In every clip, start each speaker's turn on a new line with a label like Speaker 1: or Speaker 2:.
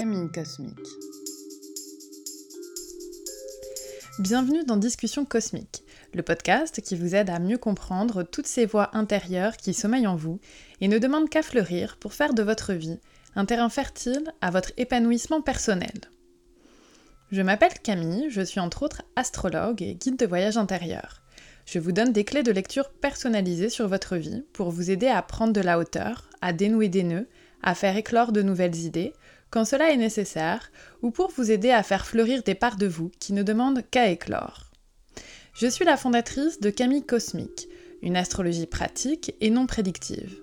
Speaker 1: Camille Cosmique. Bienvenue dans Discussion Cosmique, le podcast qui vous aide à mieux comprendre toutes ces voix intérieures qui sommeillent en vous et ne demandent qu'à fleurir pour faire de votre vie un terrain fertile à votre épanouissement personnel. Je m'appelle Camille, je suis entre autres astrologue et guide de voyage intérieur. Je vous donne des clés de lecture personnalisées sur votre vie pour vous aider à prendre de la hauteur, à dénouer des nœuds, à faire éclore de nouvelles idées, quand cela est nécessaire, ou pour vous aider à faire fleurir des parts de vous qui ne demandent qu'à éclore. Je suis la fondatrice de Camille Cosmique, une astrologie pratique et non prédictive.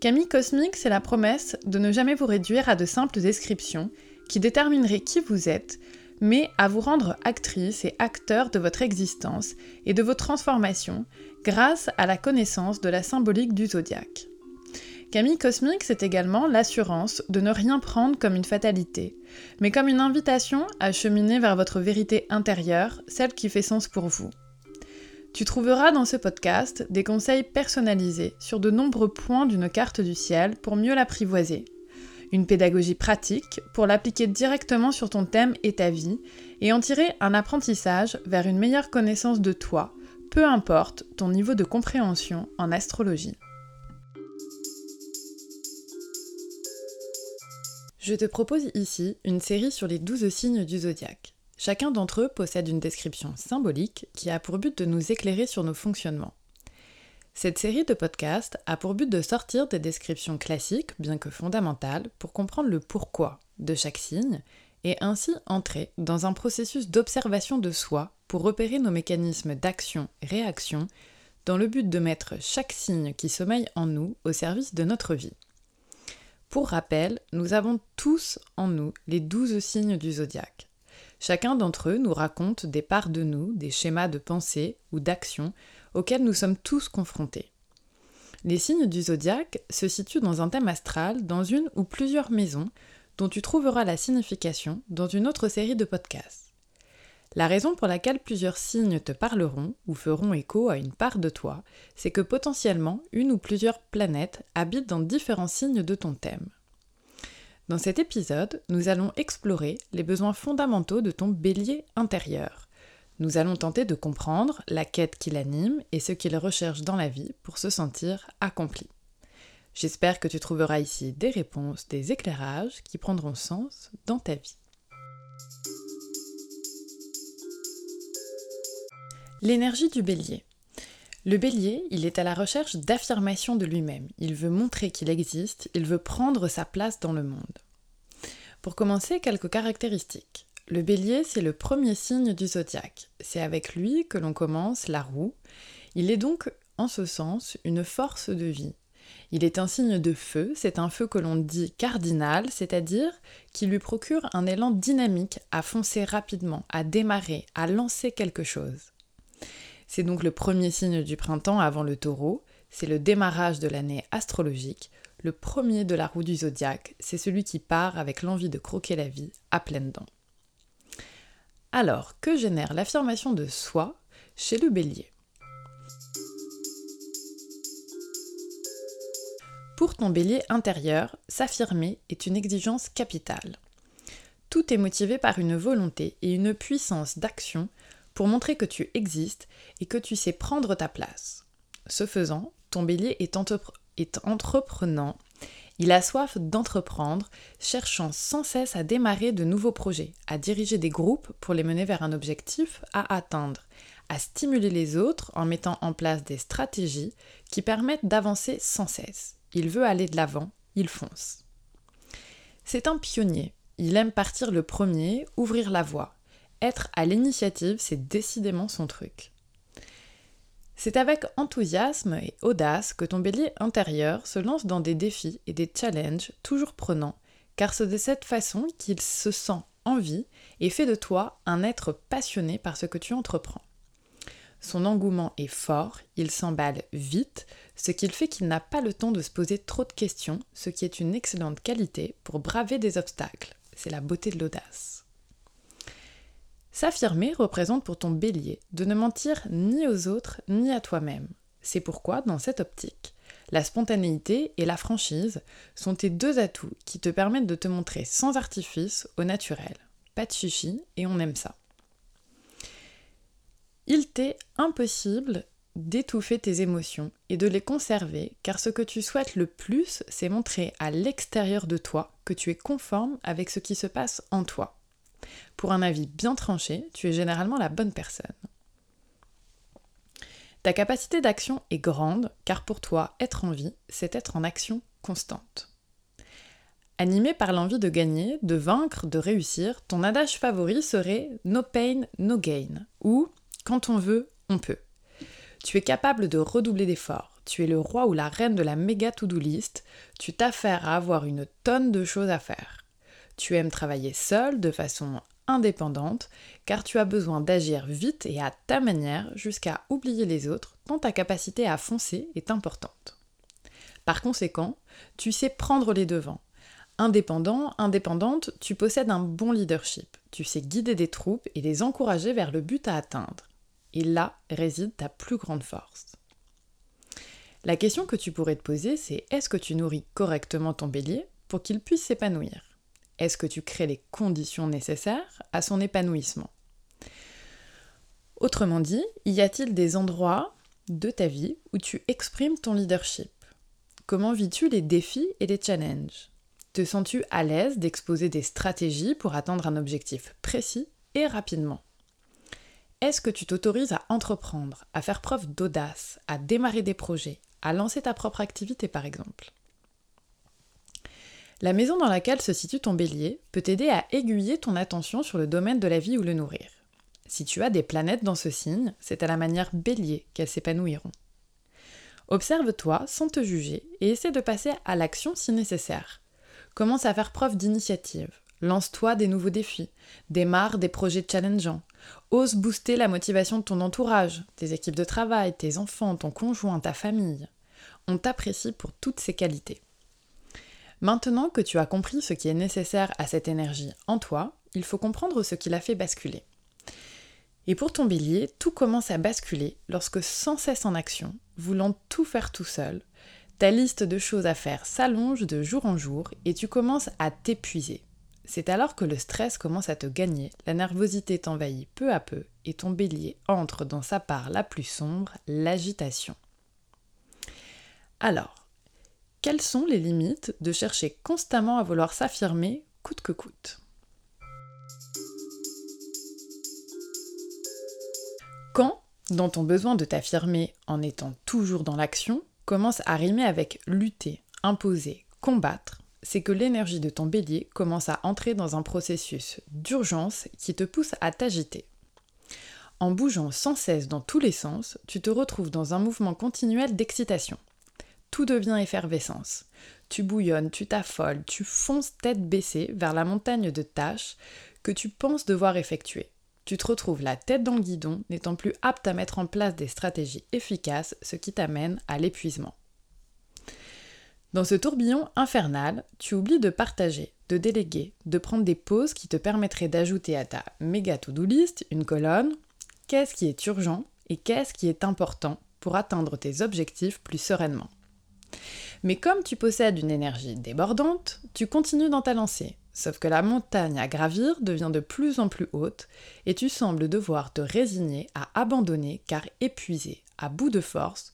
Speaker 1: Camille Cosmique, c'est la promesse de ne jamais vous réduire à de simples descriptions qui détermineraient qui vous êtes, mais à vous rendre actrice et acteur de votre existence et de vos transformations grâce à la connaissance de la symbolique du zodiaque. Camille Cosmique, c'est également l'assurance de ne rien prendre comme une fatalité, mais comme une invitation à cheminer vers votre vérité intérieure, celle qui fait sens pour vous. Tu trouveras dans ce podcast des conseils personnalisés sur de nombreux points d'une carte du ciel pour mieux l'apprivoiser. Une pédagogie pratique pour l'appliquer directement sur ton thème et ta vie et en tirer un apprentissage vers une meilleure connaissance de toi, peu importe ton niveau de compréhension en astrologie. Je te propose ici une série sur les 12 signes du zodiaque. Chacun d'entre eux possède une description symbolique qui a pour but de nous éclairer sur nos fonctionnements. Cette série de podcasts a pour but de sortir des descriptions classiques, bien que fondamentales, pour comprendre le pourquoi de chaque signe et ainsi entrer dans un processus d'observation de soi pour repérer nos mécanismes d'action-réaction dans le but de mettre chaque signe qui sommeille en nous au service de notre vie. Pour rappel, nous avons tous en nous les douze signes du zodiaque. Chacun d'entre eux nous raconte des parts de nous, des schémas de pensée ou d'action auxquels nous sommes tous confrontés. Les signes du zodiaque se situent dans un thème astral, dans une ou plusieurs maisons, dont tu trouveras la signification dans une autre série de podcasts. La raison pour laquelle plusieurs signes te parleront ou feront écho à une part de toi, c'est que potentiellement une ou plusieurs planètes habitent dans différents signes de ton thème. Dans cet épisode, nous allons explorer les besoins fondamentaux de ton bélier intérieur. Nous allons tenter de comprendre la quête qui l'anime et ce qu'il recherche dans la vie pour se sentir accompli. J'espère que tu trouveras ici des réponses, des éclairages qui prendront sens dans ta vie. L'énergie du bélier. Le bélier, il est à la recherche d'affirmation de lui-même. Il veut montrer qu'il existe, il veut prendre sa place dans le monde. Pour commencer, quelques caractéristiques. Le bélier, c'est le premier signe du zodiaque. C'est avec lui que l'on commence la roue. Il est donc, en ce sens, une force de vie. Il est un signe de feu, c'est un feu que l'on dit cardinal, c'est-à-dire qui lui procure un élan dynamique à foncer rapidement, à démarrer, à lancer quelque chose. C'est donc le premier signe du printemps avant le taureau, c'est le démarrage de l'année astrologique, le premier de la roue du zodiaque, c'est celui qui part avec l'envie de croquer la vie à pleines dents. Alors, que génère l'affirmation de soi chez le bélier? Pour ton bélier intérieur, s'affirmer est une exigence capitale. Tout est motivé par une volonté et une puissance d'action pour montrer que tu existes et que tu sais prendre ta place. Ce faisant, ton bélier est, entreprenant, il a soif d'entreprendre, cherchant sans cesse à démarrer de nouveaux projets, à diriger des groupes pour les mener vers un objectif à atteindre, à stimuler les autres en mettant en place des stratégies qui permettent d'avancer sans cesse. Il veut aller de l'avant, il fonce. C'est un pionnier, il aime partir le premier, ouvrir la voie, être à l'initiative, c'est décidément son truc. C'est avec enthousiasme et audace que ton bélier intérieur se lance dans des défis et des challenges toujours prenants, car c'est de cette façon qu'il se sent en vie et fait de toi un être passionné par ce que tu entreprends. Son engouement est fort, il s'emballe vite, ce qui fait qu'il n'a pas le temps de se poser trop de questions, ce qui est une excellente qualité pour braver des obstacles. C'est la beauté de l'audace. S'affirmer représente pour ton bélier de ne mentir ni aux autres ni à toi-même. C'est pourquoi, dans cette optique, La spontanéité et la franchise sont tes deux atouts qui te permettent de te montrer sans artifice au naturel. Pas de chichi et on aime ça. Il t'est impossible d'étouffer tes émotions et de les conserver, car ce que tu souhaites le plus, c'est montrer à l'extérieur de toi que tu es conforme avec ce qui se passe en toi. Pour un avis bien tranché, tu es généralement la bonne personne. Ta capacité d'action est grande, car pour toi, être en vie, c'est être en action constante. Animé par l'envie de gagner, de vaincre, de réussir, ton adage favori serait No pain, no gain, ou Quand on veut, on peut. Tu es capable de redoubler d'efforts. Tu es le roi ou la reine de la méga to-do list. Tu t'affaires à avoir une tonne de choses à faire. Tu aimes travailler seul, de façon indépendante, car tu as besoin d'agir vite et à ta manière jusqu'à oublier les autres, tant ta capacité à foncer est importante. Par conséquent, tu sais prendre les devants. Indépendant, indépendante, tu possèdes un bon leadership. Tu sais guider des troupes et les encourager vers le but à atteindre. Et là réside ta plus grande force. La question que tu pourrais te poser, c'est est-ce que tu nourris correctement ton bélier pour qu'il puisse s'épanouir? Est-ce que tu crées les conditions nécessaires à son épanouissement? Autrement dit, y a-t-il des endroits de ta vie où tu exprimes ton leadership? Comment vis-tu les défis et les challenges? Te sens-tu à l'aise d'exposer des stratégies pour atteindre un objectif précis et rapidement? Est-ce que tu t'autorises à entreprendre, à faire preuve d'audace, à démarrer des projets, à lancer ta propre activité par exemple? La maison dans laquelle se situe ton bélier peut t'aider à aiguiller ton attention sur le domaine de la vie ou le nourrir. Si tu as des planètes dans ce signe, c'est à la manière bélier qu'elles s'épanouiront. Observe-toi sans te juger et essaie de passer à l'action si nécessaire. Commence à faire preuve d'initiative. Lance-toi des nouveaux défis. Démarre des projets challengeants. Ose booster la motivation de ton entourage, tes équipes de travail, tes enfants, ton conjoint, ta famille. On t'apprécie pour toutes ces qualités. Maintenant que tu as compris ce qui est nécessaire à cette énergie en toi, il faut comprendre ce qui l'a fait basculer. Et pour ton bélier, tout commence à basculer lorsque sans cesse en action, voulant tout faire tout seul, ta liste de choses à faire s'allonge de jour en jour et tu commences à t'épuiser. C'est alors que le stress commence à te gagner, la nervosité t'envahit peu à peu et ton bélier entre dans sa part la plus sombre, l'agitation. Alors, quelles sont les limites de chercher constamment à vouloir s'affirmer coûte que coûte? Quand, dans ton besoin de t'affirmer en étant toujours dans l'action, commence à rimer avec lutter, imposer, combattre, c'est que l'énergie de ton bélier commence à entrer dans un processus d'urgence qui te pousse à t'agiter. En bougeant sans cesse dans tous les sens, tu te retrouves dans un mouvement continuel d'excitation. Devient effervescence. Tu bouillonnes, tu t'affoles, tu fonces tête baissée vers la montagne de tâches que tu penses devoir effectuer. Tu te retrouves la tête dans le guidon, n'étant plus apte à mettre en place des stratégies efficaces, ce qui t'amène à l'épuisement. Dans ce tourbillon infernal, tu oublies de partager, de déléguer, de prendre des pauses qui te permettraient d'ajouter à ta méga to-do list une colonne qu'est-ce qui est urgent et qu'est-ce qui est important pour atteindre tes objectifs plus sereinement? Mais comme tu possèdes une énergie débordante, tu continues dans ta lancée, sauf que la montagne à gravir devient de plus en plus haute et tu sembles devoir te résigner à abandonner car épuisé, à bout de force,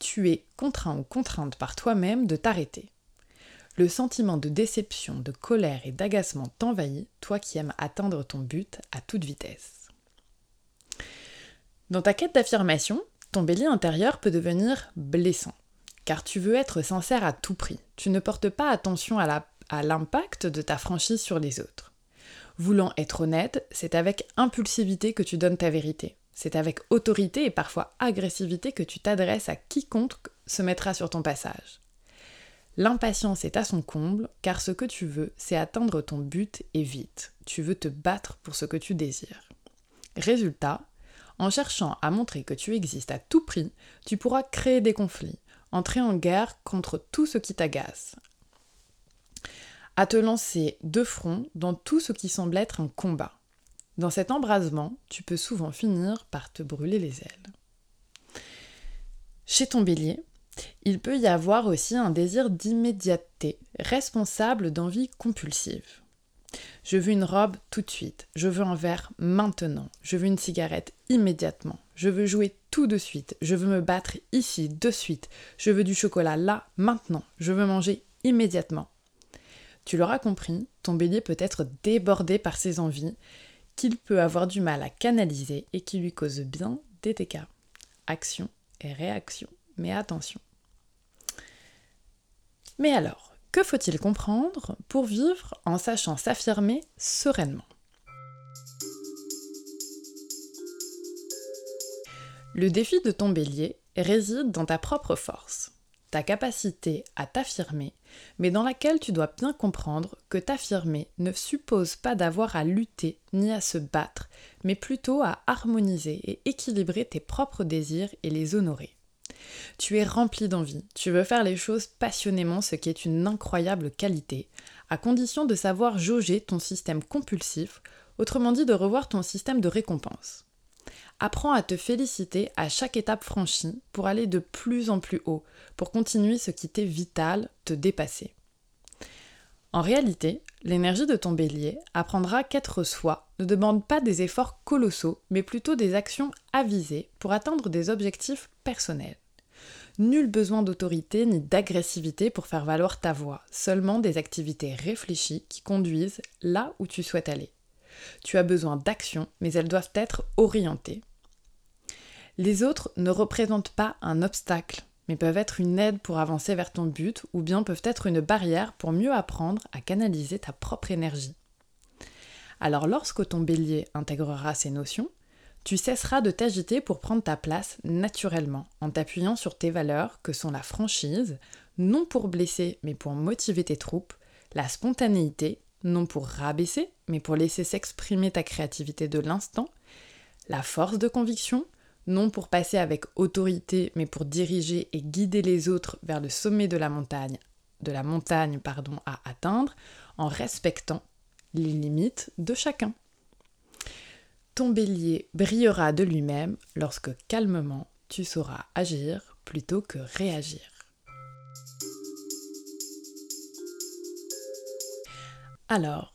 Speaker 1: tu es contraint ou contrainte par toi-même de t'arrêter. Le sentiment de déception, de colère et d'agacement t'envahit, toi qui aimes atteindre ton but à toute vitesse. Dans ta quête d'affirmation, ton bélier intérieur peut devenir blessant, car tu veux être sincère à tout prix. Tu ne portes pas attention à l'impact de ta franchise sur les autres. Voulant être honnête, c'est avec impulsivité que tu donnes ta vérité. C'est avec autorité et parfois agressivité que tu t'adresses à quiconque se mettra sur ton passage. L'impatience est à son comble, car ce que tu veux, c'est atteindre ton but et vite. Tu veux te battre pour ce que tu désires. Résultat, en cherchant à montrer que tu existes à tout prix, tu pourras créer des conflits, entrer en guerre contre tout ce qui t'agace, à te lancer de front dans tout ce qui semble être un combat. Dans cet embrasement, tu peux souvent finir par te brûler les ailes. Chez ton bélier, Il peut y avoir aussi un désir d'immédiateté, responsable d'envie compulsive. Je veux une robe tout de suite, je veux un verre maintenant, je veux une cigarette immédiatement, je veux jouer tout de suite, je veux me battre ici de suite, je veux du chocolat là, maintenant, je veux manger immédiatement. Tu l'auras compris, ton bélier peut être débordé par ses envies, qu'il peut avoir du mal à canaliser et qui lui causent bien des dégâts. Action et réaction, mais attention. Mais alors, que faut-il comprendre pour vivre en sachant s'affirmer sereinement? Le défi de ton bélier réside dans ta propre force, ta capacité à t'affirmer, mais dans laquelle tu dois bien comprendre que t'affirmer ne suppose pas d'avoir à lutter ni à se battre, mais plutôt à harmoniser et équilibrer tes propres désirs et les honorer. Tu es rempli d'envie, tu veux faire les choses passionnément, ce qui est une incroyable qualité, à condition de savoir jauger ton système compulsif, autrement dit de revoir ton système de récompense. Apprends à te féliciter à chaque étape franchie pour aller de plus en plus haut, pour continuer ce qui t'est vital, te dépasser. En réalité, l'énergie de ton bélier apprendra qu'être soi ne demande pas des efforts colossaux, mais plutôt des actions avisées pour atteindre des objectifs personnels. Nul besoin d'autorité ni d'agressivité pour faire valoir ta voix, seulement des activités réfléchies qui conduisent là où tu souhaites aller. Tu as besoin d'actions, mais elles doivent être orientées. Les autres ne représentent pas un obstacle, mais peuvent être une aide pour avancer vers ton but, ou bien peuvent être une barrière pour mieux apprendre à canaliser ta propre énergie. Alors lorsque ton bélier intégrera ces notions, tu cesseras de t'agiter pour prendre ta place naturellement, en t'appuyant sur tes valeurs que sont la franchise, non pour blesser mais pour motiver tes troupes, la spontanéité, non pour rabaisser mais pour laisser s'exprimer ta créativité de l'instant, la force de conviction, non pour passer avec autorité mais pour diriger et guider les autres vers le sommet de la montagne, de la montagne pardon, à atteindre en respectant les limites de chacun. Ton bélier brillera de lui-même lorsque calmement tu sauras agir plutôt que réagir. Alors,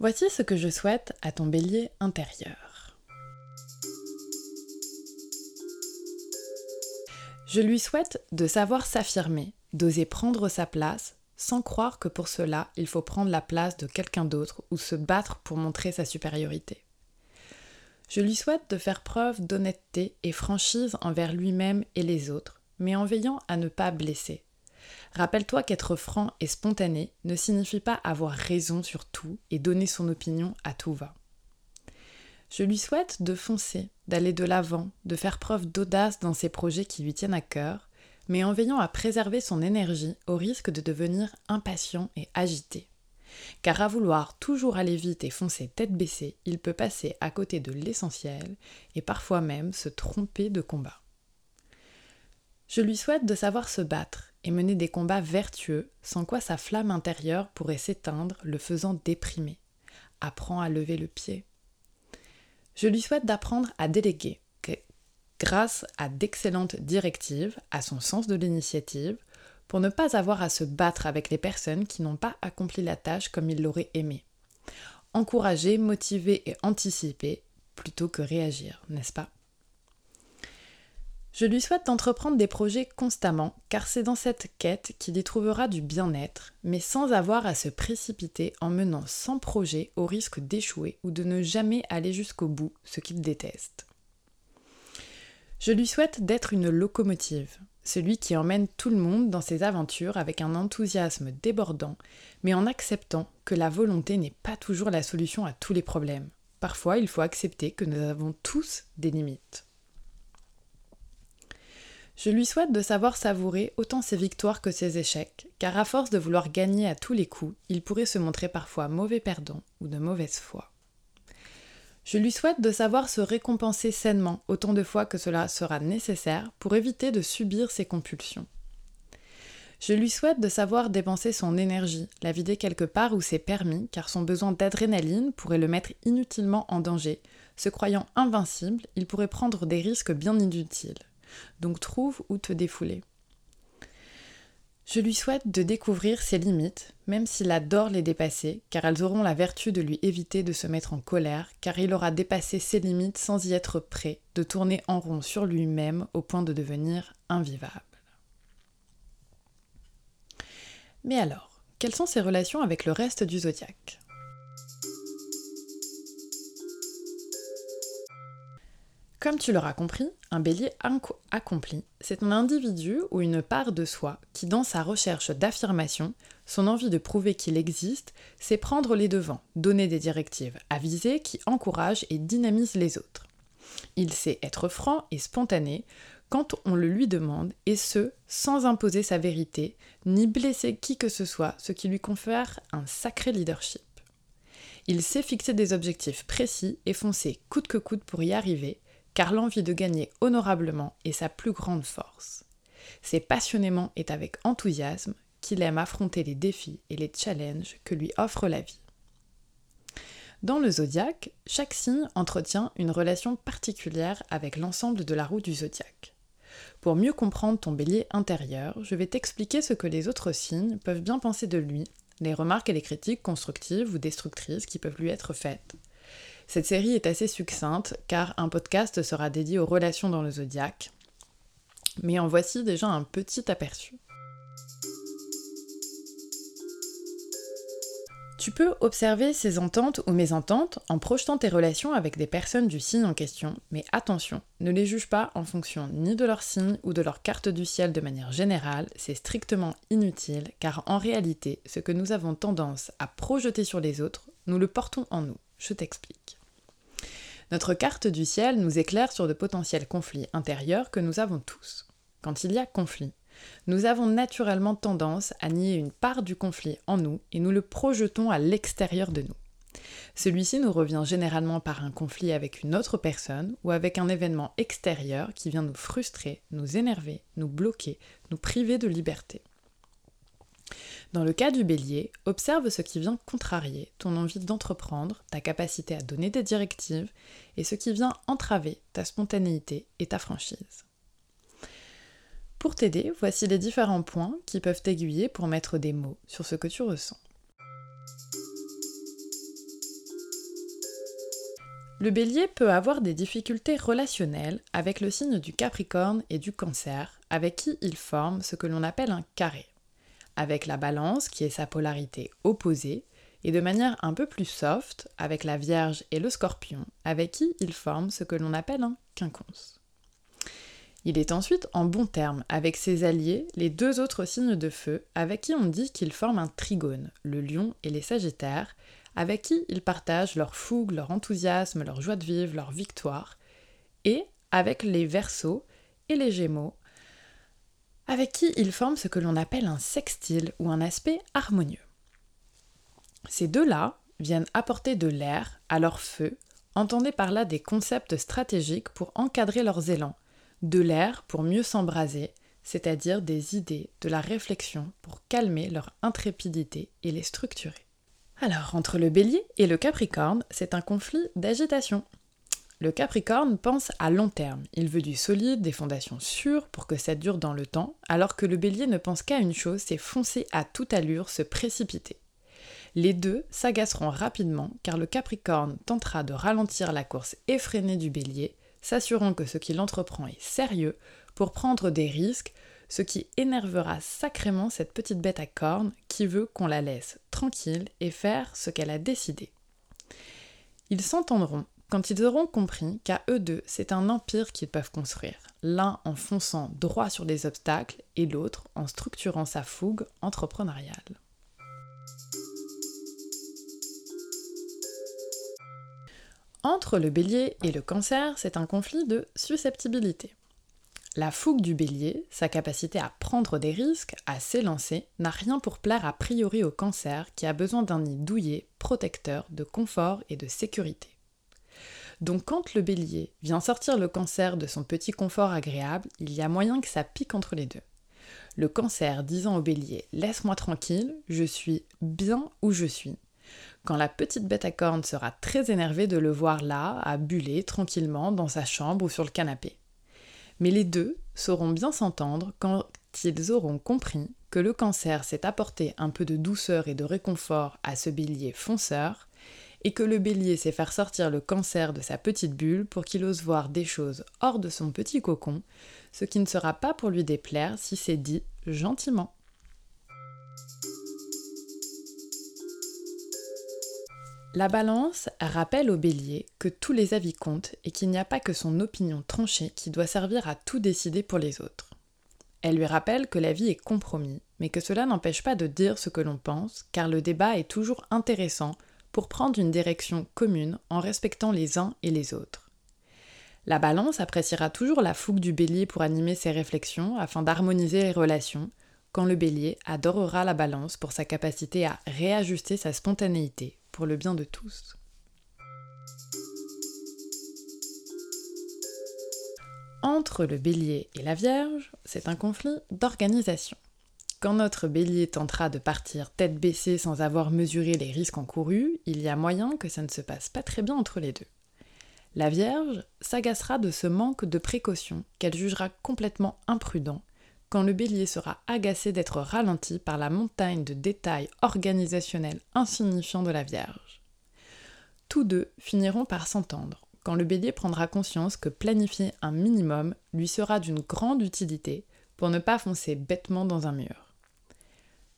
Speaker 1: voici ce que je souhaite à ton bélier intérieur. Je lui souhaite de savoir s'affirmer, d'oser prendre sa place, sans croire que pour cela il faut prendre la place de quelqu'un d'autre ou se battre pour montrer sa supériorité. Je lui souhaite de faire preuve d'honnêteté et franchise envers lui-même et les autres, mais en veillant à ne pas blesser. Rappelle-toi qu'être franc et spontané ne signifie pas avoir raison sur tout et donner son opinion à tout va. Je lui souhaite de foncer, d'aller de l'avant, de faire preuve d'audace dans ses projets qui lui tiennent à cœur, mais en veillant à préserver son énergie au risque de devenir impatient et agité car à vouloir toujours aller vite et foncer tête baissée, il peut passer à côté de l'essentiel et parfois même se tromper de combat. Je lui souhaite de savoir se battre et mener des combats vertueux, sans quoi sa flamme intérieure pourrait s'éteindre, le faisant déprimer. Apprends à lever le pied. Je lui souhaite d'apprendre à déléguer, grâce à d'excellentes directives, à son sens de l'initiative, pour ne pas avoir à se battre avec les personnes qui n'ont pas accompli la tâche comme il l'aurait aimé. Encourager, motiver et anticiper plutôt que réagir, n'est-ce pas? Je lui souhaite d'entreprendre des projets constamment, car c'est dans cette quête qu'il y trouvera du bien-être, mais sans avoir à se précipiter en menant sans projet au risque d'échouer ou de ne jamais aller jusqu'au bout, ce qu'il déteste. Je lui souhaite d'être une locomotive, celui qui emmène tout le monde dans ses aventures avec un enthousiasme débordant, mais en acceptant que la volonté n'est pas toujours la solution à tous les problèmes. Parfois, il faut accepter que nous avons tous des limites. Je lui souhaite de savoir savourer autant ses victoires que ses échecs, car à force de vouloir gagner à tous les coups, il pourrait se montrer parfois mauvais perdant ou de mauvaise foi. Je lui souhaite de savoir se récompenser sainement autant de fois que cela sera nécessaire pour éviter de subir ses compulsions. Je lui souhaite de savoir dépenser son énergie, la vider quelque part où c'est permis, car son besoin d'adrénaline pourrait le mettre inutilement en danger. Se croyant invincible, il pourrait prendre des risques bien inutiles. Donc trouve où te défouler. Je lui souhaite de découvrir ses limites, même s'il adore les dépasser, car elles auront la vertu de lui éviter de se mettre en colère, car il aura dépassé ses limites sans y être prêt, de tourner en rond sur lui-même au point de devenir invivable. Mais alors, quelles sont ses relations avec le reste du zodiaque? Comme tu l'auras compris, un bélier accompli, c'est un individu ou une part de soi qui, dans sa recherche d'affirmation, son envie de prouver qu'il existe, sait prendre les devants, donner des directives avisées qui encouragent et dynamisent les autres. Il sait être franc et spontané quand on le lui demande, et ce, sans imposer sa vérité, ni blesser qui que ce soit, ce qui lui confère un sacré leadership. Il sait fixer des objectifs précis et foncer coûte que coûte pour y arriver, car l'envie de gagner honorablement est sa plus grande force. C'est passionnément et avec enthousiasme qu'il aime affronter les défis et les challenges que lui offre la vie. Dans le zodiaque, chaque signe entretient une relation particulière avec l'ensemble de la roue du zodiaque. Pour mieux comprendre ton bélier intérieur, je vais t'expliquer ce que les autres signes peuvent bien penser de lui, les remarques et les critiques constructives ou destructrices qui peuvent lui être faites, cette série est assez succincte car un podcast sera dédié aux relations dans le zodiaque. Mais en voici déjà un petit aperçu. Tu peux observer ces ententes ou mésententes en projetant tes relations avec des personnes du signe en question, mais attention, ne les juge pas en fonction ni de leur signe ou de leur carte du ciel de manière générale, c'est strictement inutile car en réalité, ce que nous avons tendance à projeter sur les autres, nous le portons en nous. Je t'explique. Notre carte du ciel nous éclaire sur de potentiels conflits intérieurs que nous avons tous. Quand il y a conflit, nous avons naturellement tendance à nier une part du conflit en nous et nous le projetons à l'extérieur de nous. Celui-ci nous revient généralement par un conflit avec une autre personne ou avec un événement extérieur qui vient nous frustrer, nous énerver, nous bloquer, nous priver de liberté. Dans le cas du bélier, observe ce qui vient contrarier ton envie d'entreprendre, ta capacité à donner des directives, et ce qui vient entraver ta spontanéité et ta franchise. Pour t'aider, voici les différents points qui peuvent t'aiguiller pour mettre des mots sur ce que tu ressens. Le bélier peut avoir des difficultés relationnelles avec le signe du Capricorne et du Cancer, avec qui il forme ce que l'on appelle un carré avec la balance qui est sa polarité opposée, et de manière un peu plus soft avec la Vierge et le Scorpion, avec qui il forme ce que l'on appelle un quinconce. Il est ensuite en bon terme avec ses alliés, les deux autres signes de feu, avec qui on dit qu'il forme un trigone, le lion et les sagittaires, avec qui il partage leur fougue, leur enthousiasme, leur joie de vivre, leur victoire, et avec les versos et les gémeaux, avec qui ils forment ce que l'on appelle un sextile ou un aspect harmonieux. Ces deux-là viennent apporter de l'air à leur feu, entendez par là des concepts stratégiques pour encadrer leurs élans, de l'air pour mieux s'embraser, c'est-à-dire des idées, de la réflexion pour calmer leur intrépidité et les structurer. Alors, entre le bélier et le capricorne, c'est un conflit d'agitation. Le Capricorne pense à long terme, il veut du solide, des fondations sûres pour que ça dure dans le temps, alors que le Bélier ne pense qu'à une chose, c'est foncer à toute allure, se précipiter. Les deux s'agaceront rapidement car le Capricorne tentera de ralentir la course effrénée du Bélier, s'assurant que ce qu'il entreprend est sérieux pour prendre des risques, ce qui énervera sacrément cette petite bête à cornes qui veut qu'on la laisse tranquille et faire ce qu'elle a décidé. Ils s'entendront quand ils auront compris qu'à eux deux, c'est un empire qu'ils peuvent construire, l'un en fonçant droit sur des obstacles et l'autre en structurant sa fougue entrepreneuriale. Entre le bélier et le cancer, c'est un conflit de susceptibilité. La fougue du bélier, sa capacité à prendre des risques, à s'élancer, n'a rien pour plaire a priori au cancer qui a besoin d'un nid douillet, protecteur, de confort et de sécurité. Donc quand le bélier vient sortir le cancer de son petit confort agréable, il y a moyen que ça pique entre les deux. Le cancer disant au bélier Laisse-moi tranquille, je suis bien où je suis. Quand la petite bête à cornes sera très énervée de le voir là, à buller tranquillement dans sa chambre ou sur le canapé. Mais les deux sauront bien s'entendre quand ils auront compris que le cancer s'est apporté un peu de douceur et de réconfort à ce bélier fonceur, et que le bélier sait faire sortir le cancer de sa petite bulle pour qu'il ose voir des choses hors de son petit cocon, ce qui ne sera pas pour lui déplaire si c'est dit gentiment. La balance rappelle au bélier que tous les avis comptent et qu'il n'y a pas que son opinion tranchée qui doit servir à tout décider pour les autres. Elle lui rappelle que la vie est compromis, mais que cela n'empêche pas de dire ce que l'on pense, car le débat est toujours intéressant pour prendre une direction commune en respectant les uns et les autres. La balance appréciera toujours la fougue du bélier pour animer ses réflexions afin d'harmoniser les relations, quand le bélier adorera la balance pour sa capacité à réajuster sa spontanéité pour le bien de tous. Entre le bélier et la Vierge, c'est un conflit d'organisation. Quand notre bélier tentera de partir tête baissée sans avoir mesuré les risques encourus, il y a moyen que ça ne se passe pas très bien entre les deux. La Vierge s'agacera de ce manque de précaution qu'elle jugera complètement imprudent quand le bélier sera agacé d'être ralenti par la montagne de détails organisationnels insignifiants de la Vierge. Tous deux finiront par s'entendre quand le bélier prendra conscience que planifier un minimum lui sera d'une grande utilité pour ne pas foncer bêtement dans un mur.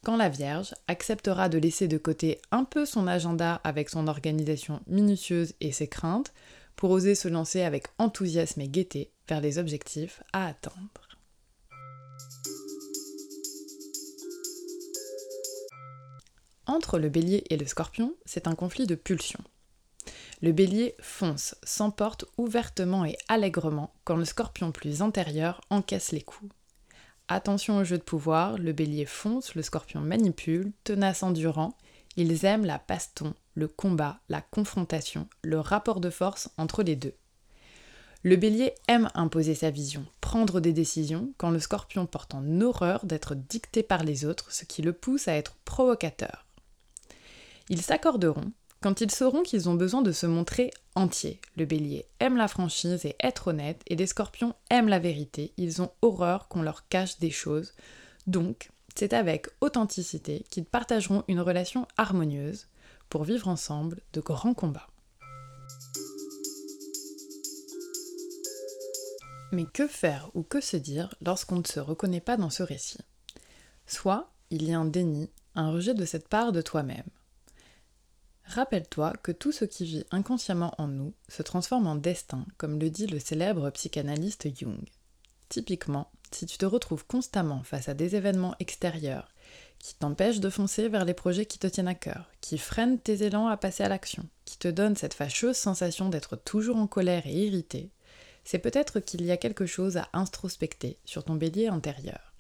Speaker 1: Quand la Vierge acceptera de laisser de côté un peu son agenda avec son organisation minutieuse et ses craintes pour oser se lancer avec enthousiasme et gaieté vers les objectifs à atteindre. Entre le bélier et le scorpion, c'est un conflit de pulsions. Le bélier fonce, s'emporte ouvertement et allègrement quand le scorpion plus intérieur encaisse les coups. Attention au jeu de pouvoir, le bélier fonce, le scorpion manipule, tenace endurant, ils aiment la baston, le combat, la confrontation, le rapport de force entre les deux. Le bélier aime imposer sa vision, prendre des décisions, quand le scorpion porte en horreur d'être dicté par les autres, ce qui le pousse à être provocateur. Ils s'accorderont quand ils sauront qu'ils ont besoin de se montrer entiers. Le bélier aime la franchise et être honnête, et les scorpions aiment la vérité, ils ont horreur qu'on leur cache des choses. Donc, c'est avec authenticité qu'ils partageront une relation harmonieuse pour vivre ensemble de grands combats. Mais que faire ou que se dire lorsqu'on ne se reconnaît pas dans ce récit? Soit il y a un déni, un rejet de cette part de toi-même. Rappelle-toi que tout ce qui vit inconsciemment en nous se transforme en destin, comme le dit le célèbre psychanalyste Jung. Typiquement, si tu te retrouves constamment face à des événements extérieurs qui t'empêchent de foncer vers les projets qui te tiennent à cœur, qui freinent tes élans à passer à l'action, qui te donnent cette fâcheuse sensation d'être toujours en colère et irrité, c'est peut-être qu'il y a quelque chose à introspecter sur ton bélier intérieur.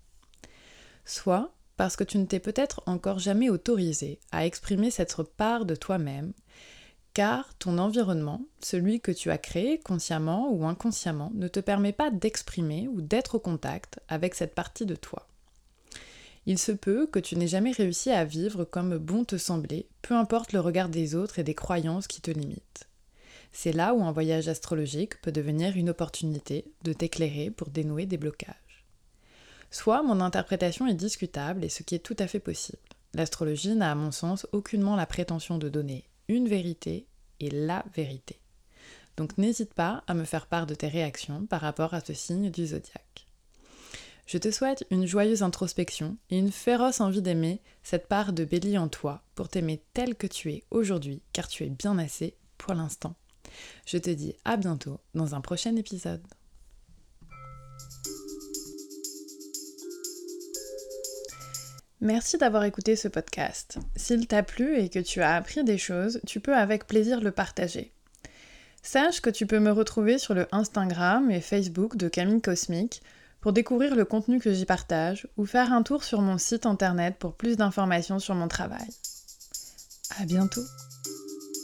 Speaker 1: Soit parce que tu ne t'es peut-être encore jamais autorisé à exprimer cette part de toi-même, car ton environnement, celui que tu as créé consciemment ou inconsciemment, ne te permet pas d'exprimer ou d'être au contact avec cette partie de toi. Il se peut que tu n'aies jamais réussi à vivre comme bon te semblait, peu importe le regard des autres et des croyances qui te limitent. C'est là où un voyage astrologique peut devenir une opportunité de t'éclairer pour dénouer des blocages. Soit mon interprétation est discutable et ce qui est tout à fait possible. L'astrologie n'a à mon sens aucunement la prétention de donner une vérité et la vérité. Donc n'hésite pas à me faire part de tes réactions par rapport à ce signe du zodiaque. Je te souhaite une joyeuse introspection et une féroce envie d'aimer cette part de Bélier en toi pour t'aimer tel que tu es aujourd'hui, car tu es bien assez pour l'instant. Je te dis à bientôt dans un prochain épisode. Merci d'avoir écouté ce podcast. S'il t'a plu et que tu as appris des choses, tu peux avec plaisir le partager. Sache que tu peux me retrouver sur le Instagram et Facebook de Camille Cosmique pour découvrir le contenu que j'y partage ou faire un tour sur mon site internet pour plus d'informations sur mon travail. À bientôt.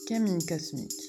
Speaker 1: Camille Cosmique.